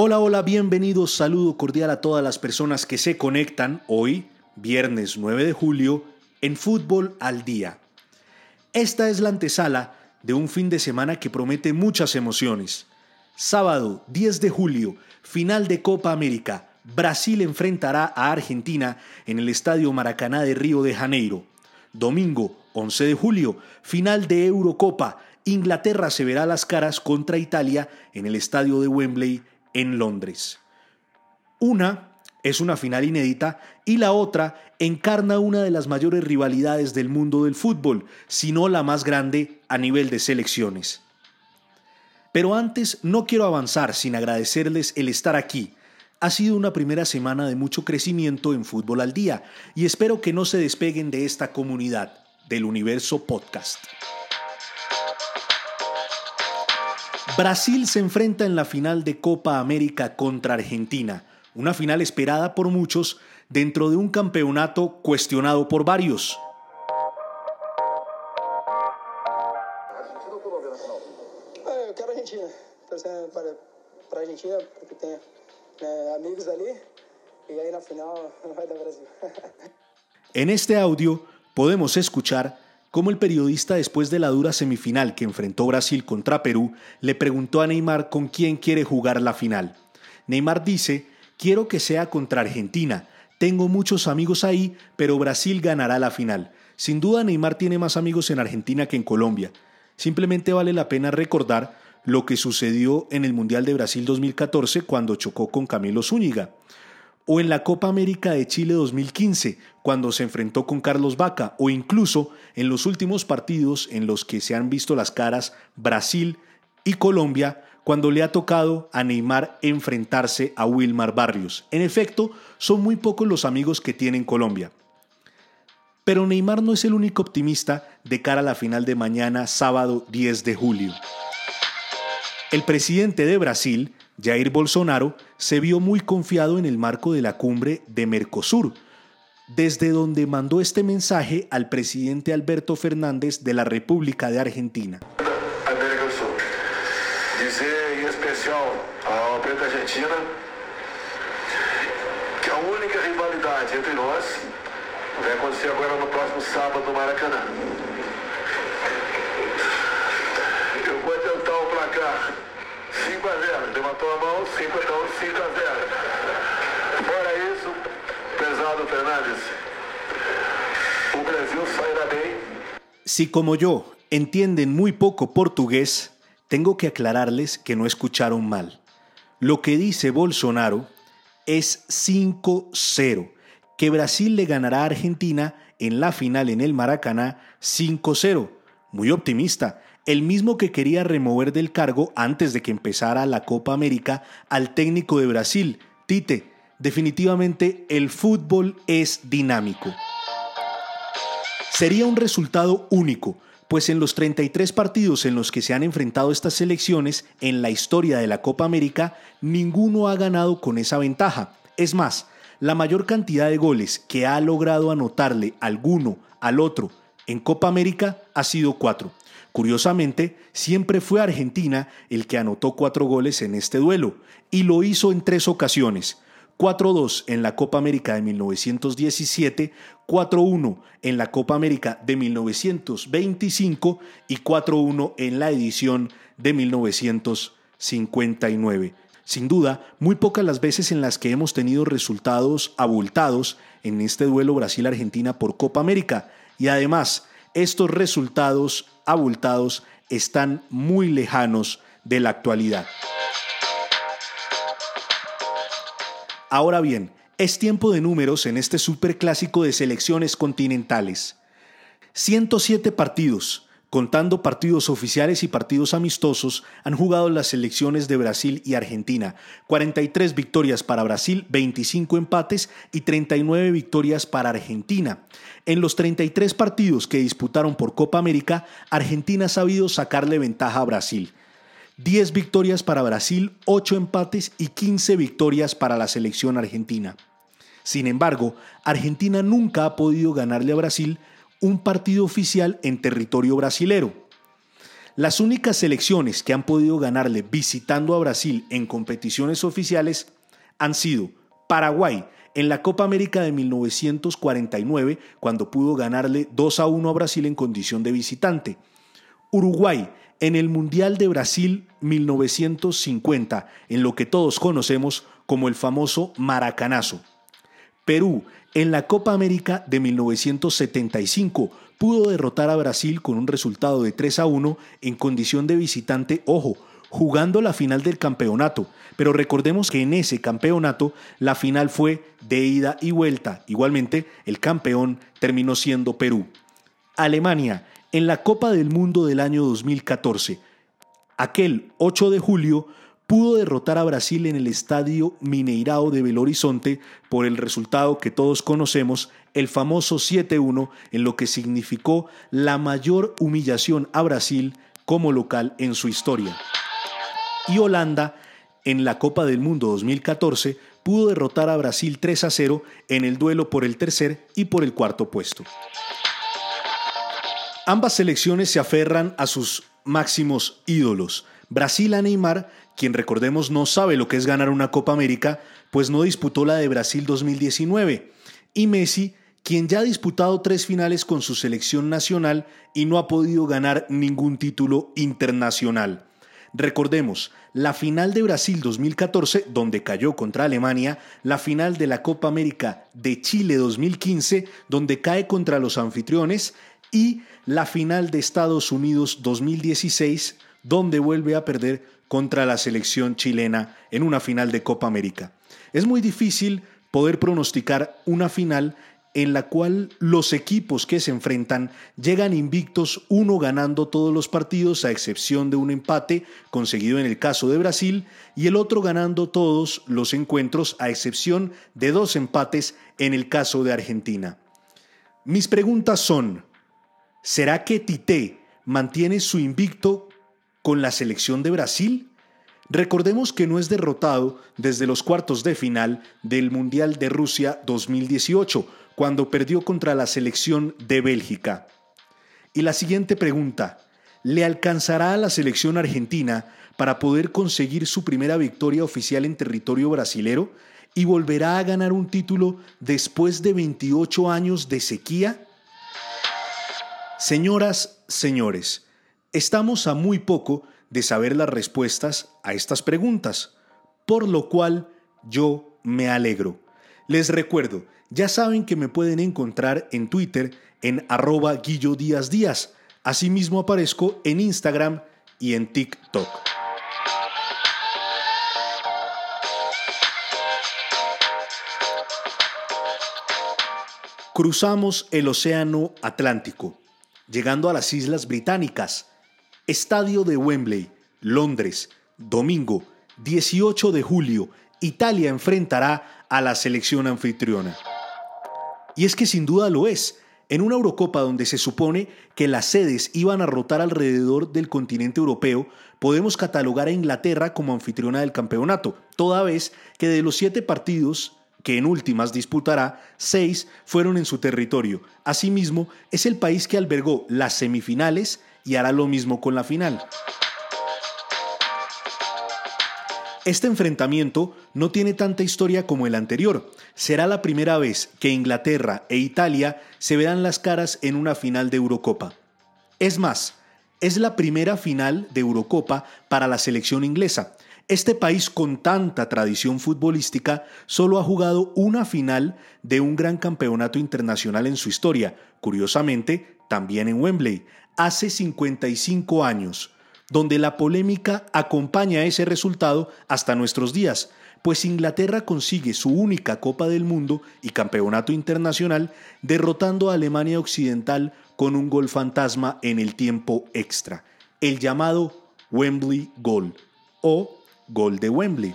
Hola, hola, bienvenidos, saludo cordial a todas las personas que se conectan hoy, viernes 9 de julio, en Fútbol al Día. Esta es la antesala de un fin de semana que promete muchas emociones. Sábado 10 de julio, final de Copa América. Brasil enfrentará a Argentina en el Estadio Maracaná de Río de Janeiro. Domingo 11 de julio, final de Eurocopa. Inglaterra se verá las caras contra Italia en el Estadio de Wembley en Londres. Una es una final inédita y la otra encarna una de las mayores rivalidades del mundo del fútbol, si no la más grande a nivel de selecciones. Pero antes no quiero avanzar sin agradecerles el estar aquí. Ha sido una primera semana de mucho crecimiento en Fútbol al Día y espero que no se despeguen de esta comunidad, del universo podcast. Brasil se enfrenta en la final de Copa América contra Argentina, una final esperada por muchos dentro de un campeonato cuestionado por varios. En este audio podemos escuchar cómo el periodista después de la dura semifinal que enfrentó Brasil contra Perú le preguntó a Neymar con quién quiere jugar la final. Neymar dice, quiero que sea contra Argentina, tengo muchos amigos ahí, pero Brasil ganará la final. Sin duda Neymar tiene más amigos en Argentina que en Colombia. Simplemente vale la pena recordar lo que sucedió en el Mundial de Brasil 2014 cuando chocó con Camilo Zúñiga o en la Copa América de Chile 2015, cuando se enfrentó con Carlos Vaca, o incluso en los últimos partidos en los que se han visto las caras Brasil y Colombia, cuando le ha tocado a Neymar enfrentarse a Wilmar Barrios. En efecto, son muy pocos los amigos que tiene Colombia. Pero Neymar no es el único optimista de cara a la final de mañana, sábado 10 de julio. El presidente de Brasil, Jair Bolsonaro se vio muy confiado en el marco de la cumbre de Mercosur, desde donde mandó este mensaje al presidente Alberto Fernández de la República de Argentina. América do Sul. Dizer em especial ao presidente Argentina que a única rivalidade entre nós vai acontecer agora no próximo sábado no Maracanã. Eu vou tentar o placar 5 a 0. Levantou a mão, 5 a 0. Fora isso, pesado Fernandes, o Brasil sairá bem. Si como yo entienden muy poco portugués, tengo que aclararles que no escucharon mal. Lo que dice Bolsonaro es 5-0, que Brasil le ganará a Argentina en la final en el Maracaná 5-0. Muy optimista, el mismo que quería remover del cargo antes de que empezara la Copa América al técnico de Brasil, Tite. Definitivamente el fútbol es dinámico. Sería un resultado único, pues en los 33 partidos en los que se han enfrentado estas selecciones en la historia de la Copa América, ninguno ha ganado con esa ventaja. Es más, la mayor cantidad de goles que ha logrado anotarle alguno al otro en Copa América ha sido cuatro. Curiosamente, siempre fue Argentina el que anotó cuatro goles en este duelo, y lo hizo en tres ocasiones. 4-2 en la Copa América de 1917, 4-1 en la Copa América de 1925 y 4-1 en la edición de 1959. Sin duda, muy pocas las veces en las que hemos tenido resultados abultados en este duelo Brasil-Argentina por Copa América. Y además, estos resultados abultados están muy lejanos de la actualidad. Ahora bien, es tiempo de números en este superclásico de selecciones continentales. 107 partidos, contando partidos oficiales y partidos amistosos, han jugado las selecciones de Brasil y Argentina. 43 victorias para Brasil, 25 empates y 39 victorias para Argentina. En los 33 partidos que disputaron por Copa América, Argentina ha sabido sacarle ventaja a Brasil. 10 victorias para Brasil, 8 empates y 15 victorias para la selección argentina. Sin embargo, Argentina nunca ha podido ganarle a Brasil un partido oficial en territorio brasilero. Las únicas selecciones que han podido ganarle visitando a Brasil en competiciones oficiales han sido Paraguay en la Copa América de 1949, cuando pudo ganarle 2 a 1 a Brasil en condición de visitante. Uruguay en el Mundial de Brasil 1950, en lo que todos conocemos como el famoso Maracanazo. Perú en la Copa América de 1975 pudo derrotar a Brasil con un resultado de 3 a 1 en condición de visitante, ojo, jugando la final del campeonato. Pero recordemos que en ese campeonato la final fue de ida y vuelta. Igualmente, el campeón terminó siendo Perú. Alemania, en la Copa del Mundo del año 2014, aquel 8 de julio, pudo derrotar a Brasil en el estadio Mineirao de Belo Horizonte por el resultado que todos conocemos, el famoso 7-1, en lo que significó la mayor humillación a Brasil como local en su historia y Holanda en la Copa del Mundo 2014 pudo derrotar a Brasil 3 a 0 en el duelo por el tercer y por el cuarto puesto. Ambas selecciones se aferran a sus máximos ídolos. Brasil a Neymar, quien recordemos no sabe lo que es ganar una Copa América, pues no disputó la de Brasil 2019. Y Messi, quien ya ha disputado tres finales con su selección nacional y no ha podido ganar ningún título internacional. Recordemos, la final de Brasil 2014, donde cayó contra Alemania, la final de la Copa América de Chile 2015, donde cae contra los anfitriones, y la final de Estados Unidos 2016, donde vuelve a perder contra la selección chilena en una final de Copa América. Es muy difícil poder pronosticar una final en la cual los equipos que se enfrentan llegan invictos, uno ganando todos los partidos a excepción de un empate conseguido en el caso de Brasil y el otro ganando todos los encuentros a excepción de dos empates en el caso de Argentina. Mis preguntas son, ¿será que Tite mantiene su invicto con la selección de Brasil? Recordemos que no es derrotado desde los cuartos de final del Mundial de Rusia 2018, cuando perdió contra la selección de Bélgica. Y la siguiente pregunta, ¿le alcanzará a la selección argentina para poder conseguir su primera victoria oficial en territorio brasilero y volverá a ganar un título después de 28 años de sequía? Señoras, señores, estamos a muy poco de saber las respuestas a estas preguntas, por lo cual yo me alegro. Les recuerdo, ya saben que me pueden encontrar en Twitter en arroba Guillo Díaz Díaz. Asimismo aparezco en Instagram y en TikTok. Cruzamos el Océano Atlántico, llegando a las Islas Británicas. Estadio de Wembley, Londres, domingo 18 de julio, Italia enfrentará a la selección anfitriona. Y es que sin duda lo es. En una Eurocopa donde se supone que las sedes iban a rotar alrededor del continente europeo, podemos catalogar a Inglaterra como anfitriona del campeonato, toda vez que de los siete partidos que en últimas disputará, seis fueron en su territorio. Asimismo, es el país que albergó las semifinales y hará lo mismo con la final. Este enfrentamiento no tiene tanta historia como el anterior. Será la primera vez que Inglaterra e Italia se verán las caras en una final de Eurocopa. Es más, es la primera final de Eurocopa para la selección inglesa. Este país con tanta tradición futbolística solo ha jugado una final de un gran campeonato internacional en su historia, curiosamente también en Wembley, hace 55 años donde la polémica acompaña ese resultado hasta nuestros días, pues Inglaterra consigue su única Copa del Mundo y Campeonato Internacional derrotando a Alemania Occidental con un gol fantasma en el tiempo extra, el llamado Wembley Goal o Gol de Wembley.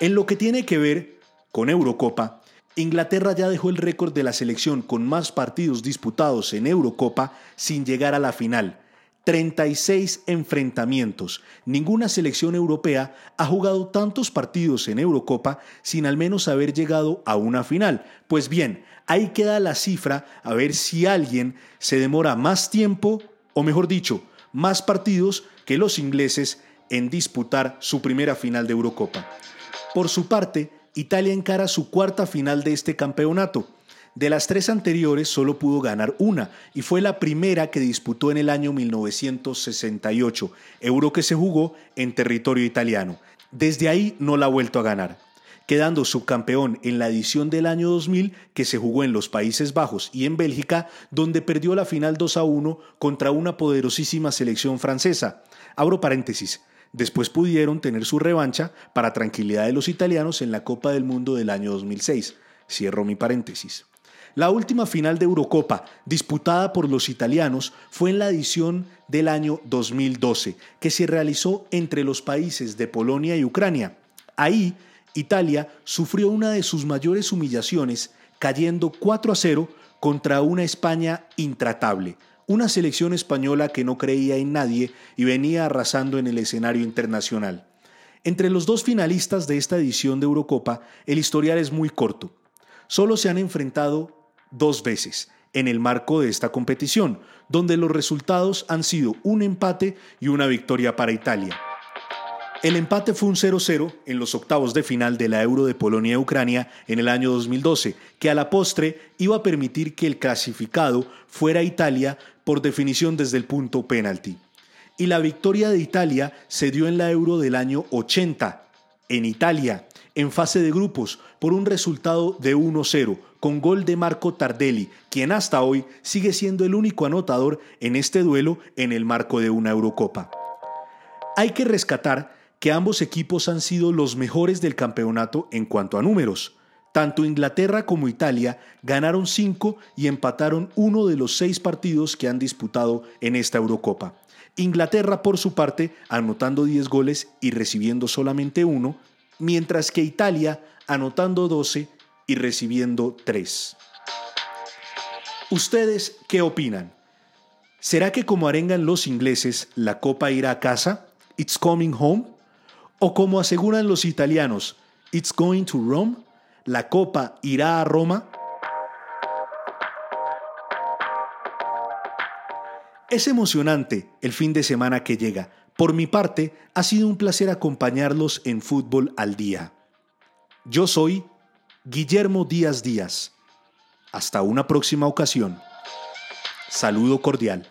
En lo que tiene que ver con Eurocopa, Inglaterra ya dejó el récord de la selección con más partidos disputados en Eurocopa sin llegar a la final, 36 enfrentamientos. Ninguna selección europea ha jugado tantos partidos en Eurocopa sin al menos haber llegado a una final. Pues bien, ahí queda la cifra a ver si alguien se demora más tiempo, o mejor dicho, más partidos que los ingleses en disputar su primera final de Eurocopa. Por su parte, Italia encara su cuarta final de este campeonato. De las tres anteriores solo pudo ganar una y fue la primera que disputó en el año 1968, euro que se jugó en territorio italiano. Desde ahí no la ha vuelto a ganar quedando subcampeón en la edición del año 2000 que se jugó en los Países Bajos y en Bélgica, donde perdió la final 2 a 1 contra una poderosísima selección francesa. Abro paréntesis. Después pudieron tener su revancha para tranquilidad de los italianos en la Copa del Mundo del año 2006. Cierro mi paréntesis. La última final de Eurocopa disputada por los italianos fue en la edición del año 2012, que se realizó entre los países de Polonia y Ucrania. Ahí Italia sufrió una de sus mayores humillaciones cayendo 4 a 0 contra una España intratable, una selección española que no creía en nadie y venía arrasando en el escenario internacional. Entre los dos finalistas de esta edición de Eurocopa, el historial es muy corto. Solo se han enfrentado dos veces en el marco de esta competición, donde los resultados han sido un empate y una victoria para Italia. El empate fue un 0-0 en los octavos de final de la Euro de Polonia-Ucrania en el año 2012, que a la postre iba a permitir que el clasificado fuera Italia por definición desde el punto penalti. Y la victoria de Italia se dio en la Euro del año 80, en Italia, en fase de grupos, por un resultado de 1-0, con gol de Marco Tardelli, quien hasta hoy sigue siendo el único anotador en este duelo en el marco de una Eurocopa. Hay que rescatar que ambos equipos han sido los mejores del campeonato en cuanto a números. Tanto Inglaterra como Italia ganaron cinco y empataron uno de los seis partidos que han disputado en esta Eurocopa. Inglaterra, por su parte, anotando 10 goles y recibiendo solamente uno, mientras que Italia anotando 12 y recibiendo 3. ¿Ustedes qué opinan? ¿Será que como arengan los ingleses, la copa irá a casa? ¿It's coming home? O como aseguran los italianos, It's going to Rome, la copa irá a Roma. Es emocionante el fin de semana que llega. Por mi parte, ha sido un placer acompañarlos en Fútbol al Día. Yo soy Guillermo Díaz Díaz. Hasta una próxima ocasión. Saludo cordial.